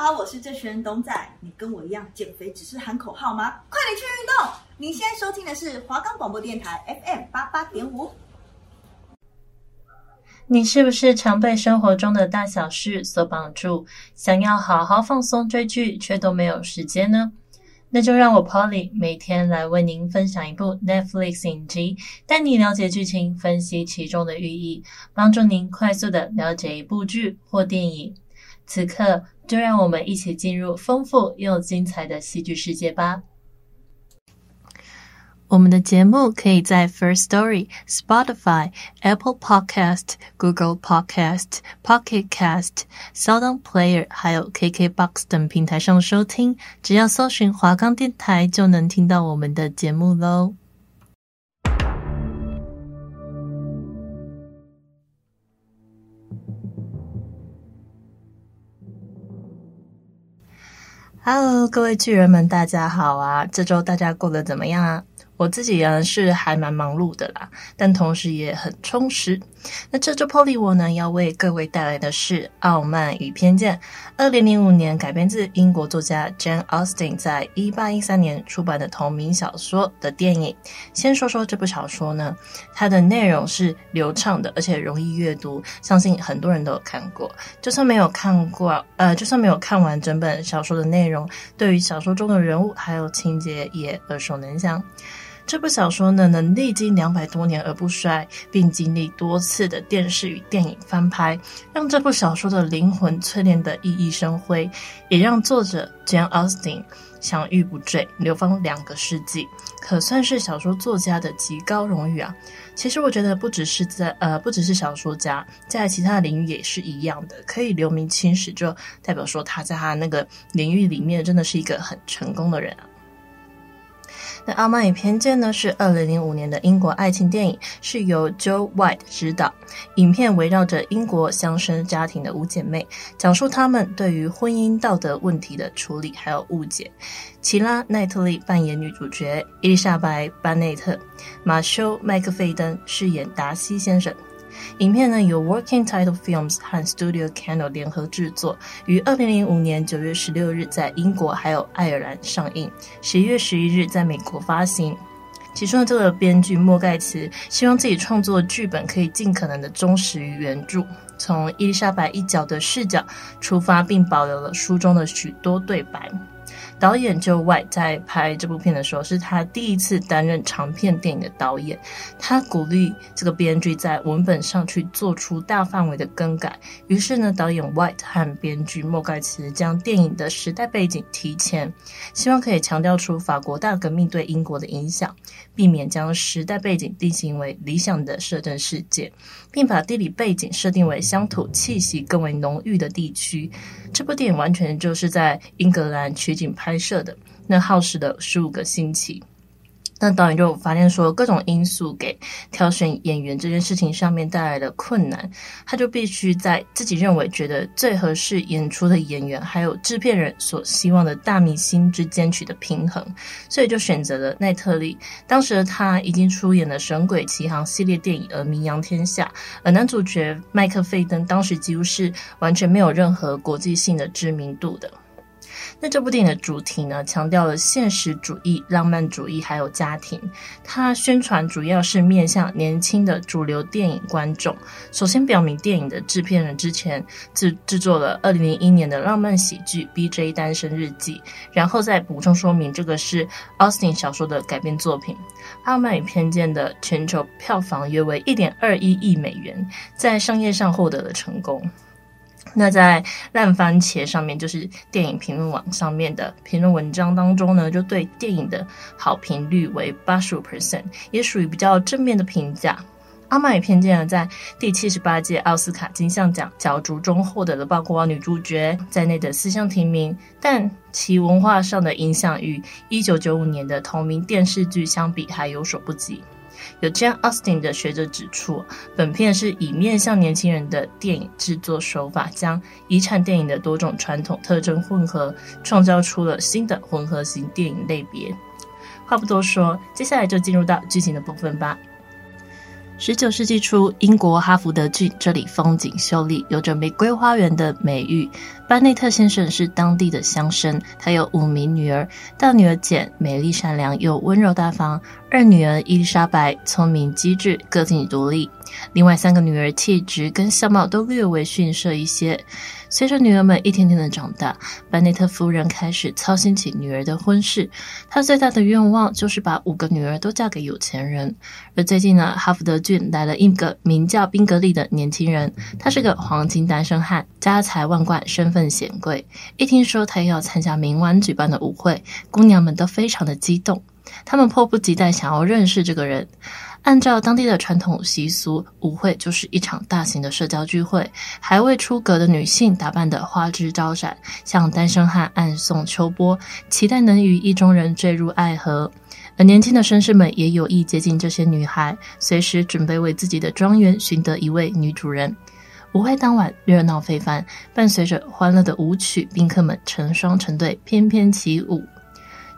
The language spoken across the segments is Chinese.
好，我是郑轩东仔。你跟我一样减肥只是喊口号吗？快点去运动！你现在收听的是华冈广播电台 FM 八八点五。你是不是常被生活中的大小事所绑住，想要好好放松追剧，却都没有时间呢？那就让我 Polly 每天来为您分享一部 Netflix 影集，带你了解剧情，分析其中的寓意，帮助您快速的了解一部剧或电影。此刻，就让我们一起进入丰富又精彩的戏剧世界吧。我们的节目可以在 First Story、Spotify、Apple Podcast、Google Podcast、Pocket Cast、SoundOn Player，还有 KKBox 等平台上收听。只要搜寻华冈电台，就能听到我们的节目喽。Hello，各位巨人们，大家好啊！这周大家过得怎么样啊？我自己呢是还蛮忙碌的啦，但同时也很充实。那这周 Polly 我呢要为各位带来的是《傲慢与偏见》，二零零五年改编自英国作家 Jane Austen 在一八一三年出版的同名小说的电影。先说说这部小说呢，它的内容是流畅的，而且容易阅读，相信很多人都有看过。就算没有看过，呃，就算没有看完整本小说的内容，对于小说中的人物还有情节也耳熟能详。这部小说呢，能历经两百多年而不衰，并经历多次的电视与电影翻拍，让这部小说的灵魂淬炼得熠熠生辉，也让作者 Jane Austen 享誉不坠，流芳两个世纪，可算是小说作家的极高荣誉啊！其实我觉得，不只是在呃，不只是小说家，在其他的领域也是一样的，可以留名青史，就代表说他在他那个领域里面真的是一个很成功的人啊。那《傲慢与偏见》呢，是二零零五年的英国爱情电影，是由 Joe White 执导。影片围绕着英国乡绅家庭的五姐妹，讲述她们对于婚姻道德问题的处理还有误解。奇拉·奈特利扮演女主角，伊丽莎白·班内特、马修·麦克费登饰演达西先生。影片呢由 Working Title Films 和 Studio Canal 联合制作，于二零零五年九月十六日在英国还有爱尔兰上映，十一月十一日在美国发行。其中的这个编剧莫盖茨希望自己创作剧本可以尽可能的忠实于原著，从伊丽莎白一角的视角出发，并保留了书中的许多对白。导演 Joe White 在拍这部片的时候，是他第一次担任长片电影的导演。他鼓励这个编剧在文本上去做出大范围的更改。于是呢，导演 White 和编剧莫盖茨将电影的时代背景提前，希望可以强调出法国大革命对英国的影响，避免将时代背景定型为理想的摄政世界，并把地理背景设定为乡土气息更为浓郁的地区。这部电影完全就是在英格兰取景拍拍摄的，那耗时了十五个星期。那导演就发现说，各种因素给挑选演员这件事情上面带来的困难，他就必须在自己认为觉得最合适演出的演员，还有制片人所希望的大明星之间取得平衡，所以就选择了奈特利。当时的他已经出演了《神鬼奇航》系列电影而名扬天下，而男主角麦克费登当时几乎是完全没有任何国际性的知名度的。那这部电影的主题呢，强调了现实主义、浪漫主义，还有家庭。它宣传主要是面向年轻的主流电影观众。首先表明，电影的制片人之前制制作了二零零一年的浪漫喜剧《B.J. 单身日记》，然后再补充说明这个是 Austen 小说的改编作品。《傲慢与偏见》的全球票房约为一点二一亿美元，在商业上获得了成功。那在烂番茄上面，就是电影评论网上面的评论文章当中呢，就对电影的好评率为八十五 percent，也属于比较正面的评价。《阿玛与偏见》呢，在第七十八届奥斯卡金像奖角逐中获得了包括女主角在内的四项提名，但其文化上的影响与一九九五年的同名电视剧相比还有所不及。有 Jane Austen 的学者指出，本片是以面向年轻人的电影制作手法，将遗产电影的多种传统特征混合，创造出了新的混合型电影类别。话不多说，接下来就进入到剧情的部分吧。十九世纪初，英国哈福德郡这里风景秀丽，有着“玫瑰花园”的美誉。班内特先生是当地的乡绅，他有五名女儿，大女儿简美丽善良又温柔大方，二女儿伊丽莎白聪明机智，个性独立。另外三个女儿气质跟相貌都略微逊色一些。随着女儿们一天天的长大，班内特夫人开始操心起女儿的婚事。她最大的愿望就是把五个女儿都嫁给有钱人。而最近呢，哈福德郡来了一个名叫宾格利的年轻人，他是个黄金单身汉，家财万贯，身份显贵。一听说他要参加明晚举办的舞会，姑娘们都非常的激动，她们迫不及待想要认识这个人。按照当地的传统习俗，舞会就是一场大型的社交聚会，还未出阁的女性打扮得花枝招展，向单身汉暗送秋波，期待能与意中人坠入爱河。而年轻的绅士们也有意接近这些女孩，随时准备为自己的庄园寻得一位女主人。舞会当晚热闹非凡，伴随着欢乐的舞曲，宾客们成双成对翩翩起舞。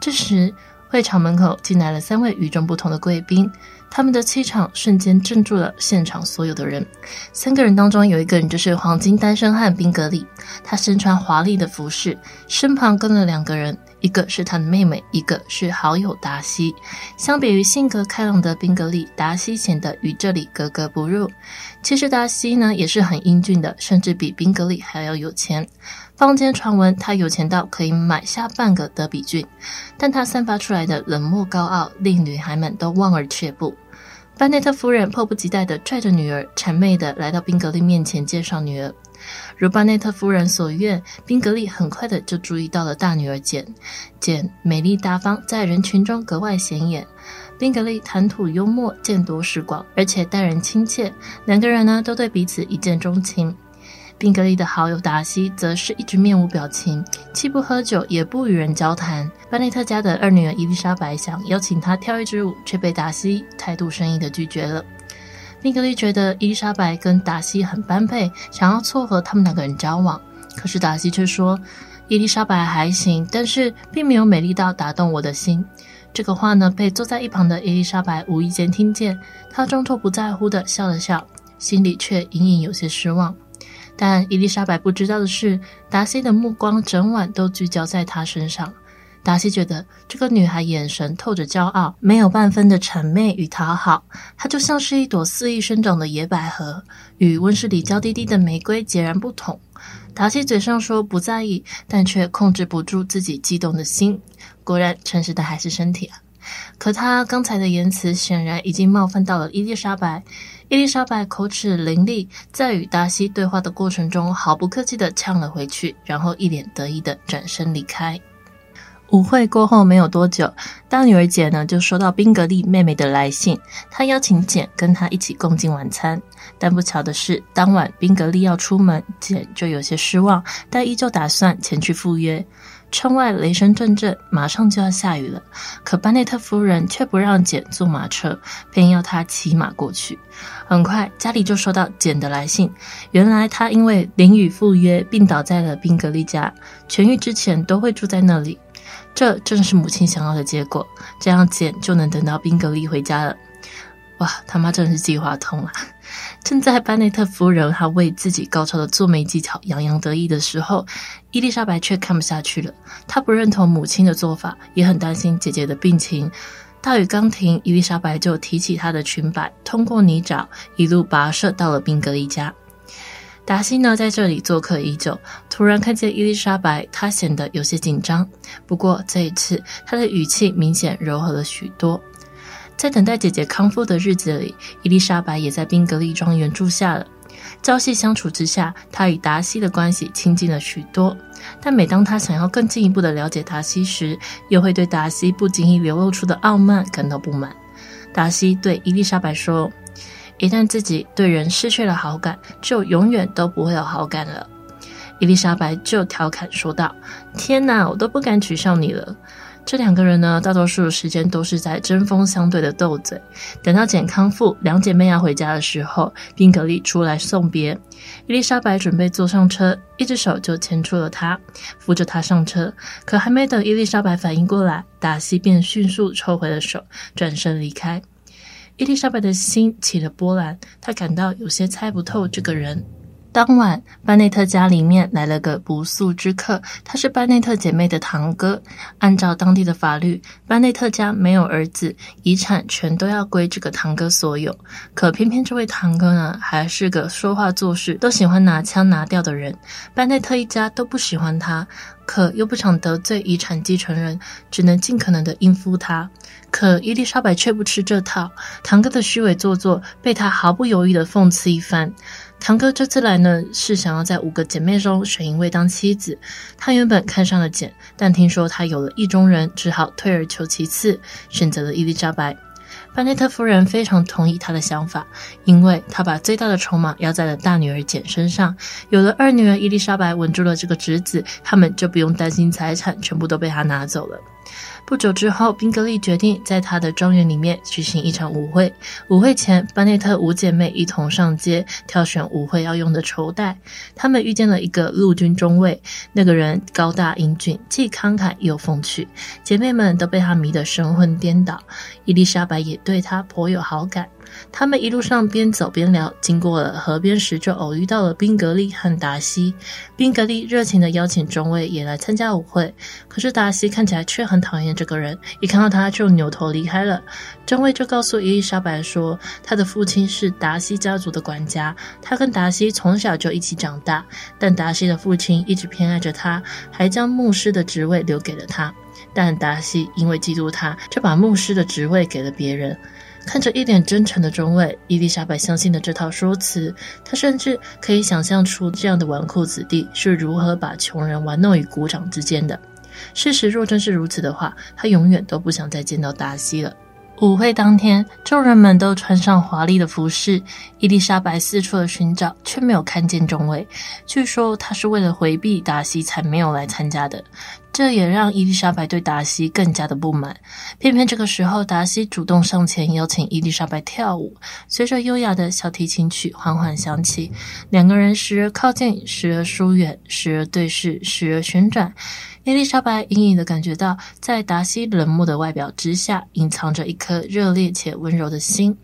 这时，会场门口进来了三位与众不同的贵宾。他们的气场瞬间镇住了现场所有的人。三个人当中有一个人就是黄金单身汉宾格利，他身穿华丽的服饰，身旁跟了两个人，一个是他的妹妹，一个是好友达西。相比于性格开朗的宾格利，达西显得与这里格格不入。其实达西呢也是很英俊的，甚至比宾格利还要有钱。坊间传闻他有钱到可以买下半个德比郡，但他散发出来的冷漠高傲令女孩们都望而却步。班内特夫人迫不及待地拽着女儿，谄媚地来到宾格利面前介绍女儿。如巴内特夫人所愿，宾格利很快的就注意到了大女儿简。简美丽大方，在人群中格外显眼。宾格利谈吐幽默，见多识广，而且待人亲切。两个人呢，都对彼此一见钟情。宾格利的好友达西则是一直面无表情，既不喝酒，也不与人交谈。班内特家的二女儿伊丽莎白想邀请他跳一支舞，却被达西态度生硬的拒绝了。宾格利觉得伊丽莎白跟达西很般配，想要撮合他们两个人交往。可是达西却说，伊丽莎白还行，但是并没有美丽到打动我的心。这个话呢，被坐在一旁的伊丽莎白无意间听见，她装作不在乎地笑了笑，心里却隐隐有些失望。但伊丽莎白不知道的是，达西的目光整晚都聚焦在她身上。达西觉得这个女孩眼神透着骄傲，没有半分的谄媚与讨好，她就像是一朵肆意生长的野百合，与温室里娇滴滴的玫瑰截然不同。达西嘴上说不在意，但却控制不住自己激动的心。果然，诚实的还是身体啊！可他刚才的言辞显然已经冒犯到了伊丽莎白。伊丽莎白口齿伶俐，在与达西对话的过程中，毫不客气地呛了回去，然后一脸得意地转身离开。舞会过后没有多久，大女儿简呢就收到宾格利妹妹的来信，她邀请简跟她一起共进晚餐。但不巧的是，当晚宾格利要出门，简就有些失望，但依旧打算前去赴约。窗外雷声阵阵，马上就要下雨了。可班内特夫人却不让简坐马车，偏要她骑马过去。很快，家里就收到简的来信。原来她因为淋雨赴约，病倒在了宾格利家，痊愈之前都会住在那里。这正是母亲想要的结果，这样简就能等到宾格利回家了。哇，他妈真是计划通了！正在班内特夫人她为自己高超的做媒技巧洋洋得意的时候，伊丽莎白却看不下去了。她不认同母亲的做法，也很担心姐姐的病情。大雨刚停，伊丽莎白就提起她的裙摆，通过泥沼一路跋涉到了宾格利家。达西呢，在这里做客已久，突然看见伊丽莎白，她显得有些紧张。不过这一次，她的语气明显柔和了许多。在等待姐姐康复的日子里，伊丽莎白也在宾格利庄园住下了。朝夕相处之下，她与达西的关系亲近了许多。但每当她想要更进一步的了解达西时，又会对达西不经意流露出的傲慢感到不满。达西对伊丽莎白说：“一旦自己对人失去了好感，就永远都不会有好感了。”伊丽莎白就调侃说道：“天哪，我都不敢取笑你了。”这两个人呢，大多数时间都是在针锋相对的斗嘴。等到简康复，两姐妹要回家的时候，宾格利出来送别。伊丽莎白准备坐上车，一只手就牵住了她，扶着她上车。可还没等伊丽莎白反应过来，达西便迅速抽回了手，转身离开。伊丽莎白的心起了波澜，她感到有些猜不透这个人。当晚，班内特家里面来了个不速之客，他是班内特姐妹的堂哥。按照当地的法律，班内特家没有儿子，遗产全都要归这个堂哥所有。可偏偏这位堂哥呢，还是个说话做事都喜欢拿腔拿调的人。班内特一家都不喜欢他，可又不想得罪遗产继承人，只能尽可能的应付他。可伊丽莎白却不吃这套，堂哥的虚伪做作被他毫不犹豫的讽刺一番。堂哥这次来呢，是想要在五个姐妹中选一位当妻子。他原本看上了简，但听说她有了意中人，只好退而求其次，选择了伊丽莎白。班内特夫人非常同意他的想法，因为他把最大的筹码压在了大女儿简身上。有了二女儿伊丽莎白稳住了这个侄子，他们就不用担心财产全部都被他拿走了。不久之后，宾格利决定在他的庄园里面举行一场舞会。舞会前，班内特五姐妹一同上街挑选舞会要用的绸带。她们遇见了一个陆军中尉，那个人高大英俊，既慷慨又风趣，姐妹们都被他迷得神魂颠倒。伊丽莎白也对他颇有好感。他们一路上边走边聊，经过了河边时，就偶遇到了宾格利和达西。宾格利热情地邀请中尉也来参加舞会，可是达西看起来却很讨厌这个人，一看到他就扭头离开了。中尉就告诉伊丽莎白说，他的父亲是达西家族的管家，他跟达西从小就一起长大，但达西的父亲一直偏爱着他，还将牧师的职位留给了他。但达西因为嫉妒他，就把牧师的职位给了别人。看着一脸真诚的中尉，伊丽莎白相信了这套说辞。她甚至可以想象出这样的纨绔子弟是如何把穷人玩弄于股掌之间的。事实若真是如此的话，她永远都不想再见到达西了。舞会当天，众人们都穿上华丽的服饰，伊丽莎白四处的寻找，却没有看见中尉。据说他是为了回避达西才没有来参加的。这也让伊丽莎白对达西更加的不满。偏偏这个时候，达西主动上前邀请伊丽莎白跳舞。随着优雅的小提琴曲缓缓响起，两个人时而靠近，时而疏远，时而对视，时而旋转。伊丽莎白隐隐的感觉到，在达西冷漠的外表之下，隐藏着一颗热烈且温柔的心。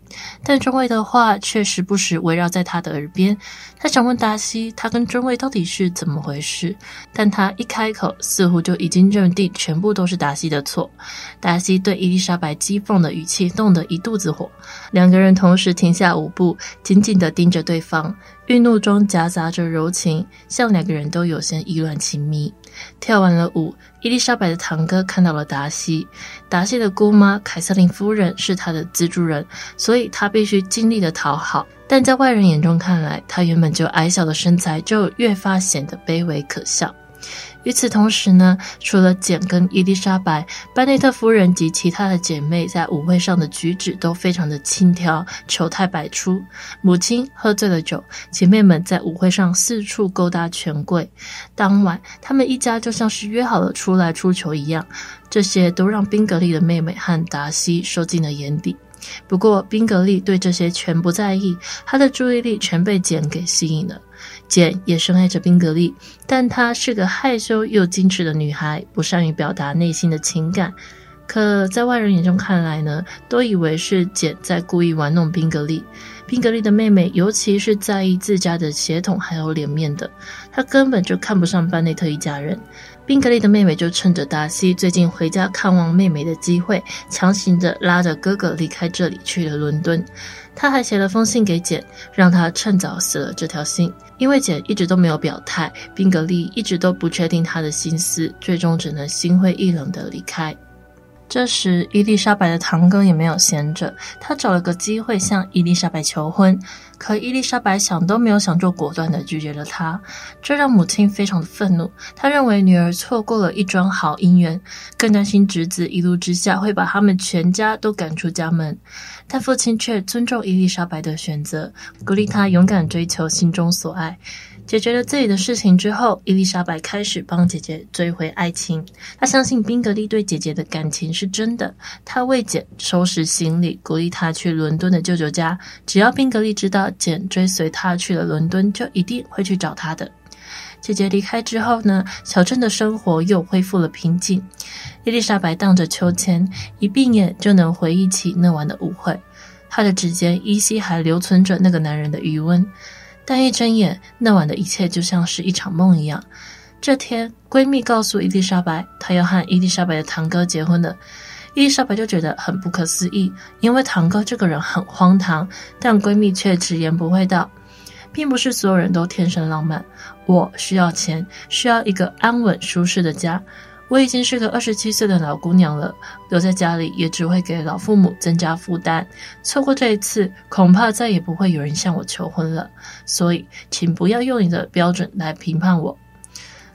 但中尉的话却时不时围绕在他的耳边。他想问达西，他跟中尉到底是怎么回事？但他一开口，似乎就已经认定全部都是达西的错。达西对伊丽莎白讥讽的语气弄得一肚子火，两个人同时停下舞步，紧紧地盯着对方，愠怒中夹杂着柔情，像两个人都有些意乱情迷。跳完了舞，伊丽莎白的堂哥看到了达西。达西的姑妈凯瑟琳夫人是他的资助人，所以他必须尽力的讨好。但在外人眼中看来，他原本就矮小的身材就越发显得卑微可笑。与此同时呢，除了简跟伊丽莎白，班内特夫人及其他的姐妹在舞会上的举止都非常的轻佻，丑态百出。母亲喝醉了酒，姐妹们在舞会上四处勾搭权贵。当晚，她们一家就像是约好了出来出糗一样，这些都让宾格丽的妹妹和达西收进了眼底。不过，宾格利对这些全不在意，他的注意力全被简给吸引了。简也深爱着宾格利，但她是个害羞又矜持的女孩，不善于表达内心的情感。可在外人眼中看来呢，都以为是简在故意玩弄宾格利。宾格利的妹妹尤其是在意自家的血统还有脸面的，她根本就看不上班内特一家人。宾格利的妹妹就趁着达西最近回家看望妹妹的机会，强行的拉着哥哥离开这里去了伦敦。他还写了封信给简，让他趁早死了这条心。因为简一直都没有表态，宾格利一直都不确定他的心思，最终只能心灰意冷的离开。这时，伊丽莎白的堂哥也没有闲着，他找了个机会向伊丽莎白求婚。可伊丽莎白想都没有想就果断地拒绝了他，这让母亲非常的愤怒。她认为女儿错过了一桩好姻缘，更担心侄子一怒之下会把他们全家都赶出家门。但父亲却尊重伊丽莎白的选择，鼓励她勇敢追求心中所爱。解决了自己的事情之后，伊丽莎白开始帮姐姐追回爱情。她相信宾格丽对姐姐的感情是真的。她为简收拾行李，鼓励她去伦敦的舅舅家。只要宾格丽知道简追随她去了伦敦，就一定会去找她的。姐姐离开之后呢，小镇的生活又恢复了平静。伊丽莎白荡着秋千，一闭眼就能回忆起那晚的舞会。她的指尖依稀还留存着那个男人的余温。但一睁眼，那晚的一切就像是一场梦一样。这天，闺蜜告诉伊丽莎白，她要和伊丽莎白的堂哥结婚了。伊丽莎白就觉得很不可思议，因为堂哥这个人很荒唐，但闺蜜却直言不讳道：“并不是所有人都天生浪漫，我需要钱，需要一个安稳舒适的家。我已经是个二十七岁的老姑娘了，留在家里也只会给老父母增加负担。错过这一次，恐怕再也不会有人向我求婚了。所以，请不要用你的标准来评判我。”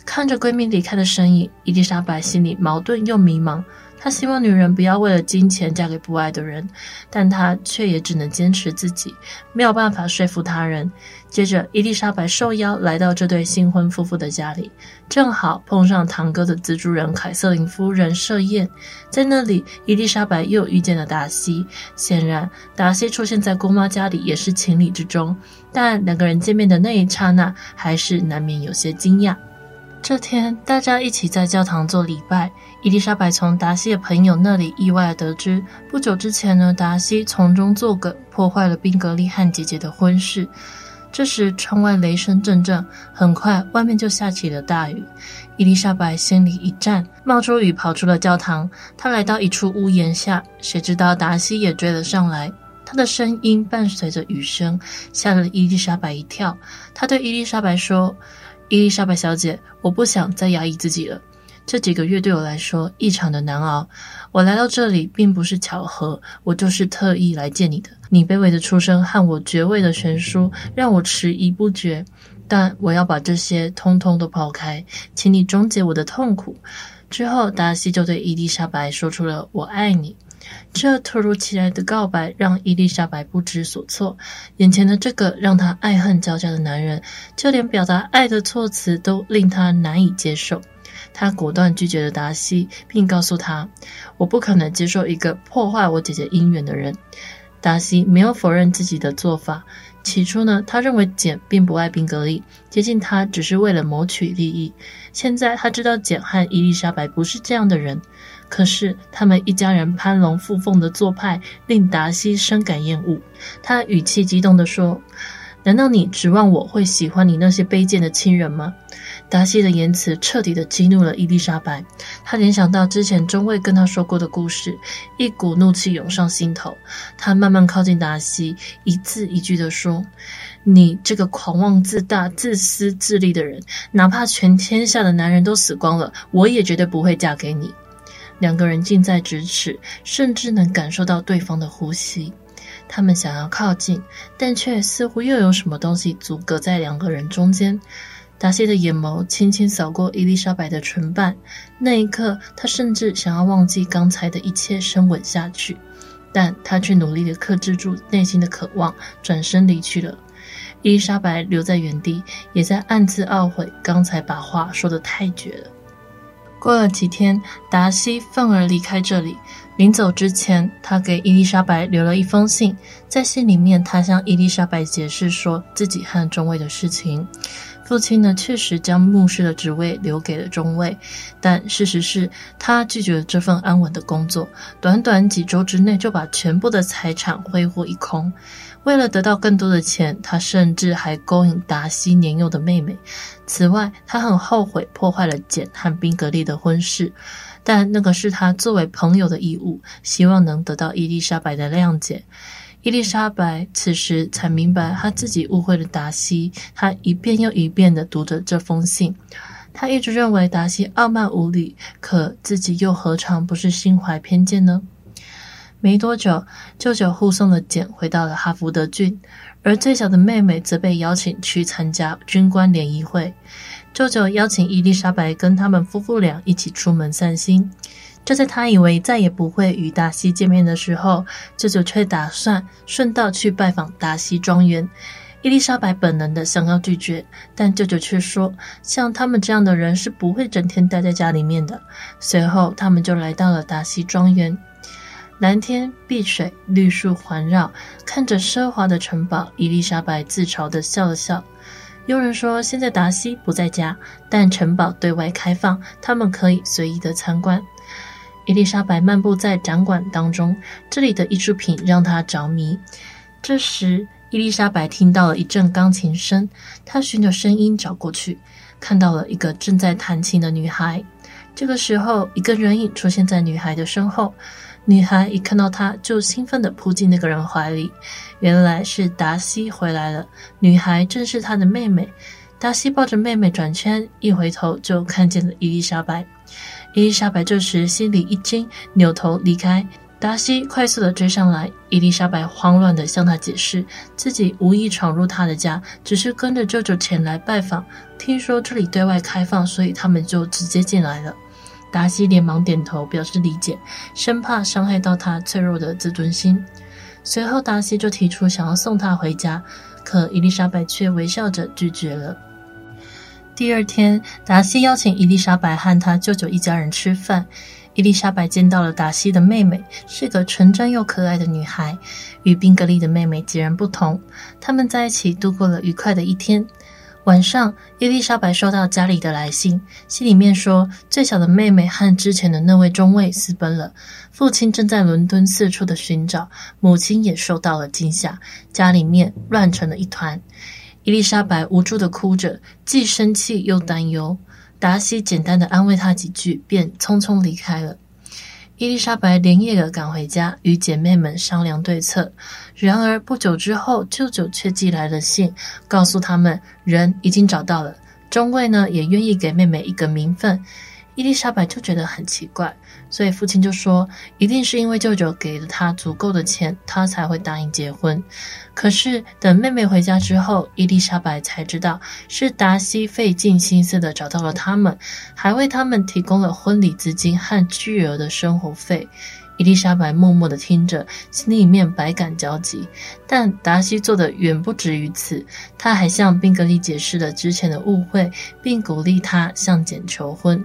看着闺蜜离开的身影，伊丽莎白心里矛盾又迷茫。他希望女人不要为了金钱嫁给不爱的人，但他却也只能坚持自己，没有办法说服他人。接着，伊丽莎白受邀来到这对新婚夫妇的家里，正好碰上堂哥的资助人凯瑟琳夫人设宴。在那里，伊丽莎白又遇见了达西。显然，达西出现在姑妈家里也是情理之中，但两个人见面的那一刹那，还是难免有些惊讶。这天，大家一起在教堂做礼拜。伊丽莎白从达西的朋友那里意外得知，不久之前呢，达西从中作梗，破坏了宾格利和姐姐的婚事。这时，窗外雷声阵阵，很快外面就下起了大雨。伊丽莎白心里一颤，冒出雨跑出了教堂。她来到一处屋檐下，谁知道达西也追了上来。他的声音伴随着雨声，吓了伊丽莎白一跳。他对伊丽莎白说。伊丽莎白小姐，我不想再压抑自己了。这几个月对我来说异常的难熬。我来到这里并不是巧合，我就是特意来见你的。你卑微的出身和我爵位的悬殊让我迟疑不决，但我要把这些通通都抛开，请你终结我的痛苦。之后，达西就对伊丽莎白说出了“我爱你”。这突如其来的告白让伊丽莎白不知所措，眼前的这个让她爱恨交加的男人，就连表达爱的措辞都令她难以接受。她果断拒绝了达西，并告诉他：“我不可能接受一个破坏我姐姐姻缘的人。”达西没有否认自己的做法。起初呢，他认为简并不爱宾格丽，接近他只是为了谋取利益。现在他知道简和伊丽莎白不是这样的人。可是，他们一家人攀龙附凤的做派令达西深感厌恶。他语气激动地说：“难道你指望我会喜欢你那些卑贱的亲人吗？”达西的言辞彻底地激怒了伊丽莎白。他联想到之前中尉跟他说过的故事，一股怒气涌上心头。他慢慢靠近达西，一字一句地说：“你这个狂妄自大、自私自利的人，哪怕全天下的男人都死光了，我也绝对不会嫁给你。”两个人近在咫尺，甚至能感受到对方的呼吸。他们想要靠近，但却似乎又有什么东西阻隔在两个人中间。达西的眼眸轻轻扫过伊丽莎白的唇瓣，那一刻，他甚至想要忘记刚才的一切，深吻下去。但他却努力地克制住内心的渴望，转身离去了。伊丽莎白留在原地，也在暗自懊悔刚才把话说得太绝了。过了几天，达西愤而离开这里。临走之前，他给伊丽莎白留了一封信。在信里面，他向伊丽莎白解释说自己和中尉的事情。父亲呢，确实将牧师的职位留给了中尉，但事实是他拒绝了这份安稳的工作。短短几周之内，就把全部的财产挥霍一空。为了得到更多的钱，他甚至还勾引达西年幼的妹妹。此外，他很后悔破坏了简和宾格丽的婚事，但那个是他作为朋友的义务，希望能得到伊丽莎白的谅解。伊丽莎白此时才明白，他自己误会了达西。他一遍又一遍地读着这封信，他一直认为达西傲慢无礼，可自己又何尝不是心怀偏见呢？没多久，舅舅护送了简回到了哈福德郡，而最小的妹妹则被邀请去参加军官联谊会。舅舅邀请伊丽莎白跟他们夫妇俩一起出门散心。就在他以为再也不会与达西见面的时候，舅舅却打算顺道去拜访达西庄园。伊丽莎白本能的想要拒绝，但舅舅却说，像他们这样的人是不会整天待在家里面的。随后，他们就来到了达西庄园。蓝天碧水，绿树环绕，看着奢华的城堡，伊丽莎白自嘲地笑了笑。佣人说：“现在达西不在家，但城堡对外开放，他们可以随意的参观。”伊丽莎白漫步在展馆当中，这里的艺术品让她着迷。这时，伊丽莎白听到了一阵钢琴声，她循着声音找过去，看到了一个正在弹琴的女孩。这个时候，一个人影出现在女孩的身后，女孩一看到他，就兴奋地扑进那个人怀里。原来是达西回来了，女孩正是他的妹妹。达西抱着妹妹转圈，一回头就看见了伊丽莎白。伊丽莎白这时心里一惊，扭头离开。达西快速地追上来，伊丽莎白慌乱地向他解释，自己无意闯入他的家，只是跟着舅舅前来拜访。听说这里对外开放，所以他们就直接进来了。达西连忙点头表示理解，生怕伤害到他脆弱的自尊心。随后，达西就提出想要送她回家，可伊丽莎白却微笑着拒绝了。第二天，达西邀请伊丽莎白和他舅舅一家人吃饭。伊丽莎白见到了达西的妹妹，是个纯真又可爱的女孩，与宾格利的妹妹截然不同。他们在一起度过了愉快的一天。晚上，伊丽莎白收到家里的来信，信里面说，最小的妹妹和之前的那位中尉私奔了，父亲正在伦敦四处的寻找，母亲也受到了惊吓，家里面乱成了一团。伊丽莎白无助的哭着，既生气又担忧。达西简单的安慰她几句，便匆匆离开了。伊丽莎白连夜的赶回家，与姐妹们商量对策。然而不久之后，舅舅却寄来了信，告诉他们人已经找到了，中尉呢也愿意给妹妹一个名分。伊丽莎白就觉得很奇怪，所以父亲就说，一定是因为舅舅给了他足够的钱，他才会答应结婚。可是等妹妹回家之后，伊丽莎白才知道是达西费尽心思的找到了他们，还为他们提供了婚礼资金和巨额的生活费。伊丽莎白默默的听着，心里面百感交集。但达西做的远不止于此，他还向宾格丽解释了之前的误会，并鼓励他向简求婚。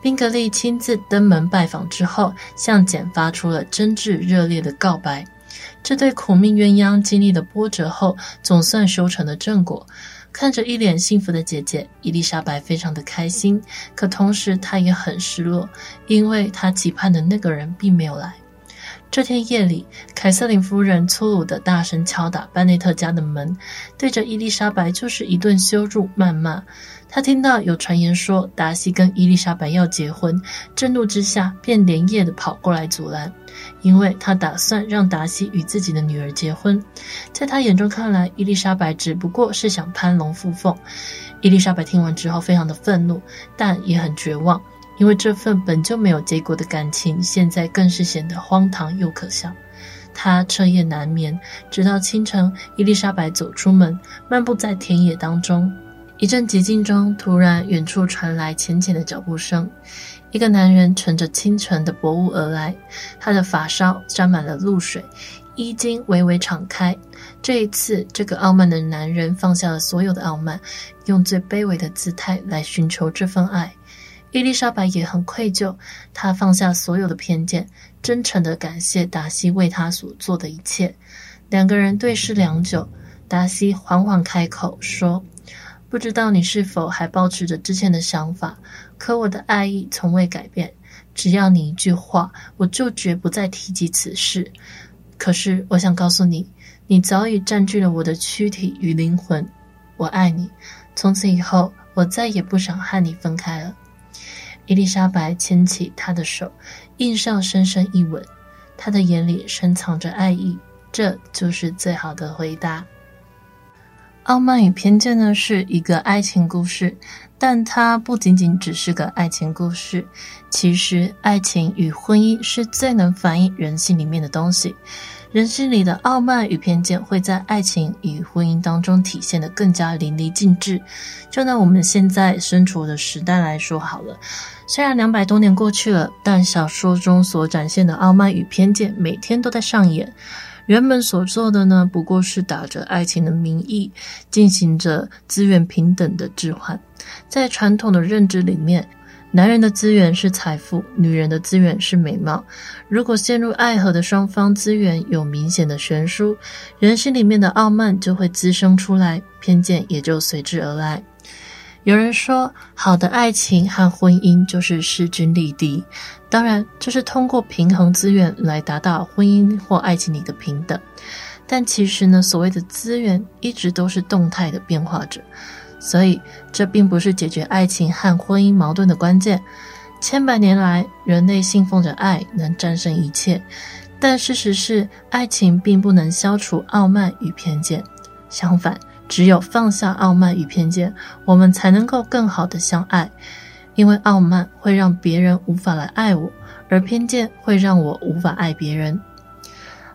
宾格利亲自登门拜访之后，向简发出了真挚热烈的告白。这对苦命鸳鸯经历了波折后，总算修成了正果。看着一脸幸福的姐姐，伊丽莎白非常的开心，可同时她也很失落，因为她期盼的那个人并没有来。这天夜里，凯瑟琳夫人粗鲁的大声敲打班内特家的门，对着伊丽莎白就是一顿羞辱谩骂。他听到有传言说达西跟伊丽莎白要结婚，震怒之下便连夜的跑过来阻拦，因为他打算让达西与自己的女儿结婚。在他眼中看来，伊丽莎白只不过是想攀龙附凤。伊丽莎白听完之后非常的愤怒，但也很绝望。因为这份本就没有结果的感情，现在更是显得荒唐又可笑。他彻夜难眠，直到清晨，伊丽莎白走出门，漫步在田野当中。一阵寂静中，突然远处传来浅浅的脚步声。一个男人乘着清晨的薄雾而来，他的发梢沾满了露水，衣襟微微敞开。这一次，这个傲慢的男人放下了所有的傲慢，用最卑微的姿态来寻求这份爱。伊丽莎白也很愧疚，她放下所有的偏见，真诚地感谢达西为她所做的一切。两个人对视良久，达西缓缓开口说：“不知道你是否还保持着之前的想法，可我的爱意从未改变。只要你一句话，我就绝不再提及此事。可是，我想告诉你，你早已占据了我的躯体与灵魂。我爱你，从此以后，我再也不想和你分开了。”伊丽莎白牵起他的手，印上深深一吻。他的眼里深藏着爱意，这就是最好的回答。《傲慢与偏见》呢，是一个爱情故事，但它不仅仅只是个爱情故事。其实，爱情与婚姻是最能反映人性里面的东西。人心里的傲慢与偏见会在爱情与婚姻当中体现得更加淋漓尽致。就拿我们现在身处的时代来说好了，虽然两百多年过去了，但小说中所展现的傲慢与偏见每天都在上演。原本所做的呢，不过是打着爱情的名义，进行着资源平等的置换。在传统的认知里面，男人的资源是财富，女人的资源是美貌。如果陷入爱河的双方资源有明显的悬殊，人心里面的傲慢就会滋生出来，偏见也就随之而来。有人说，好的爱情和婚姻就是势均力敌，当然，这是通过平衡资源来达到婚姻或爱情里的平等。但其实呢，所谓的资源一直都是动态的变化着，所以这并不是解决爱情和婚姻矛盾的关键。千百年来，人类信奉着爱能战胜一切，但事实是，爱情并不能消除傲慢与偏见。相反，只有放下傲慢与偏见，我们才能够更好的相爱。因为傲慢会让别人无法来爱我，而偏见会让我无法爱别人。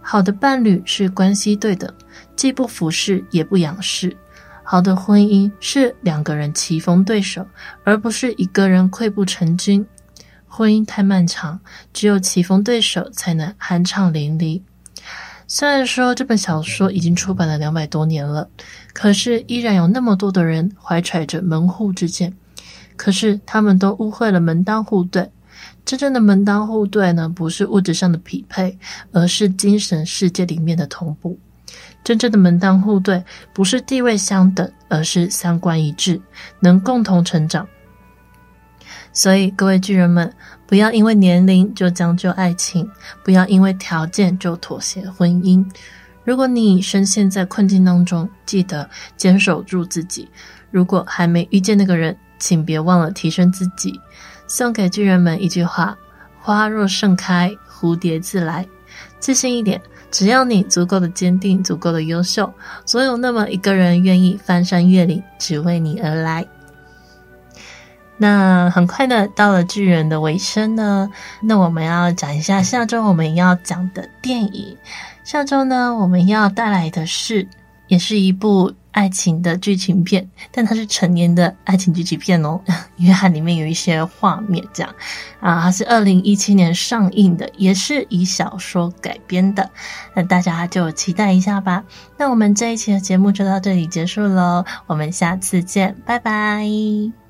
好的伴侣是关系对等，既不俯视也不仰视。好的婚姻是两个人棋逢对手，而不是一个人溃不成军。婚姻太漫长，只有棋逢对手才能酣畅淋漓。虽然说这本小说已经出版了两百多年了，可是依然有那么多的人怀揣着门户之见。可是他们都误会了门当户对。真正的门当户对呢，不是物质上的匹配，而是精神世界里面的同步。真正的门当户对，不是地位相等，而是三观一致，能共同成长。所以，各位巨人们，不要因为年龄就将就爱情，不要因为条件就妥协婚姻。如果你深陷在困境当中，记得坚守住自己。如果还没遇见那个人，请别忘了提升自己。送给巨人们一句话：花若盛开，蝴蝶自来。自信一点，只要你足够的坚定，足够的优秀，总有那么一个人愿意翻山越岭，只为你而来。那很快的到了巨人的尾声呢，那我们要讲一下下周我们要讲的电影。下周呢，我们要带来的是，也是一部。爱情的剧情片，但它是成年的爱情剧情片哦，因为它里面有一些画面这样啊，它是二零一七年上映的，也是以小说改编的，那大家就期待一下吧。那我们这一期的节目就到这里结束喽，我们下次见，拜拜。